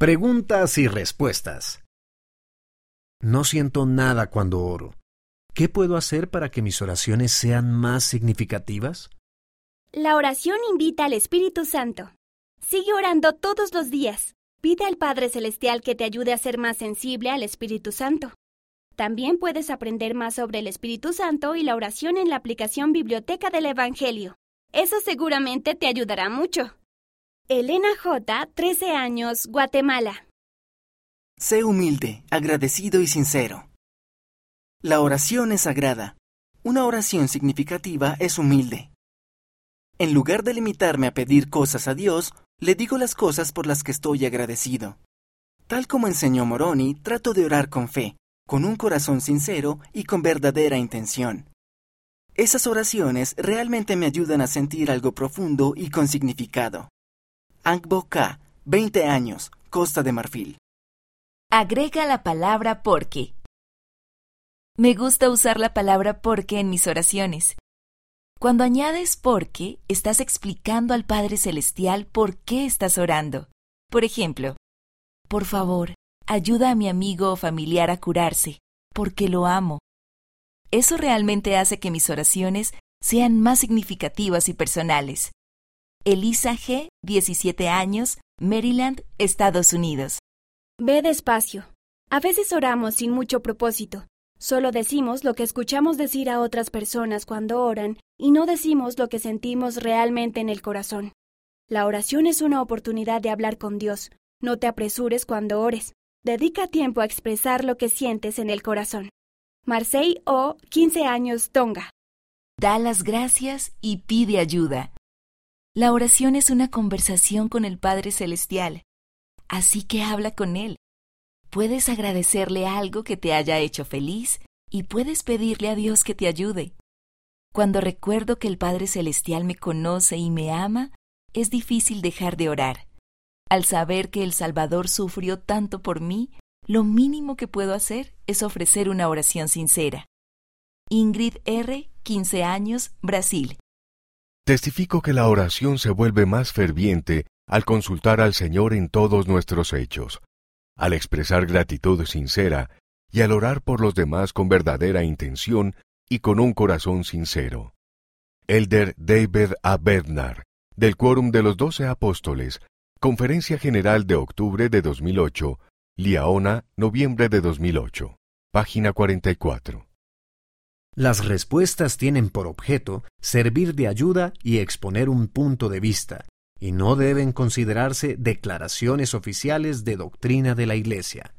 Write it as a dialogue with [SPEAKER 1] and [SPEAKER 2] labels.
[SPEAKER 1] Preguntas y respuestas. No siento nada cuando oro. ¿Qué puedo hacer para que mis oraciones sean más significativas?
[SPEAKER 2] La oración invita al Espíritu Santo. Sigue orando todos los días. Pide al Padre Celestial que te ayude a ser más sensible al Espíritu Santo. También puedes aprender más sobre el Espíritu Santo y la oración en la aplicación Biblioteca del Evangelio. Eso seguramente te ayudará mucho. Elena J., 13 años, Guatemala.
[SPEAKER 3] Sé humilde, agradecido y sincero. La oración es sagrada. Una oración significativa es humilde. En lugar de limitarme a pedir cosas a Dios, le digo las cosas por las que estoy agradecido. Tal como enseñó Moroni, trato de orar con fe, con un corazón sincero y con verdadera intención. Esas oraciones realmente me ayudan a sentir algo profundo y con significado. Angbo K, 20 años, Costa de Marfil.
[SPEAKER 4] Agrega la palabra porque. Me gusta usar la palabra porque en mis oraciones. Cuando añades porque, estás explicando al Padre Celestial por qué estás orando. Por ejemplo, por favor, ayuda a mi amigo o familiar a curarse, porque lo amo. Eso realmente hace que mis oraciones sean más significativas y personales. Elisa G., 17 años, Maryland, Estados Unidos.
[SPEAKER 2] Ve despacio. A veces oramos sin mucho propósito. Solo decimos lo que escuchamos decir a otras personas cuando oran y no decimos lo que sentimos realmente en el corazón. La oración es una oportunidad de hablar con Dios. No te apresures cuando ores. Dedica tiempo a expresar lo que sientes en el corazón. Marseille O, 15 años, Tonga.
[SPEAKER 4] Da las gracias y pide ayuda. La oración es una conversación con el Padre Celestial, así que habla con Él. Puedes agradecerle algo que te haya hecho feliz y puedes pedirle a Dios que te ayude. Cuando recuerdo que el Padre Celestial me conoce y me ama, es difícil dejar de orar. Al saber que el Salvador sufrió tanto por mí, lo mínimo que puedo hacer es ofrecer una oración sincera. Ingrid R., 15 años, Brasil.
[SPEAKER 5] Testifico que la oración se vuelve más ferviente al consultar al Señor en todos nuestros hechos, al expresar gratitud sincera y al orar por los demás con verdadera intención y con un corazón sincero. Elder David A. Bernard, del Quórum de los Doce Apóstoles, Conferencia General de octubre de 2008, Liaona, noviembre de 2008, página 44.
[SPEAKER 1] Las respuestas tienen por objeto servir de ayuda y exponer un punto de vista, y no deben considerarse declaraciones oficiales de doctrina de la Iglesia.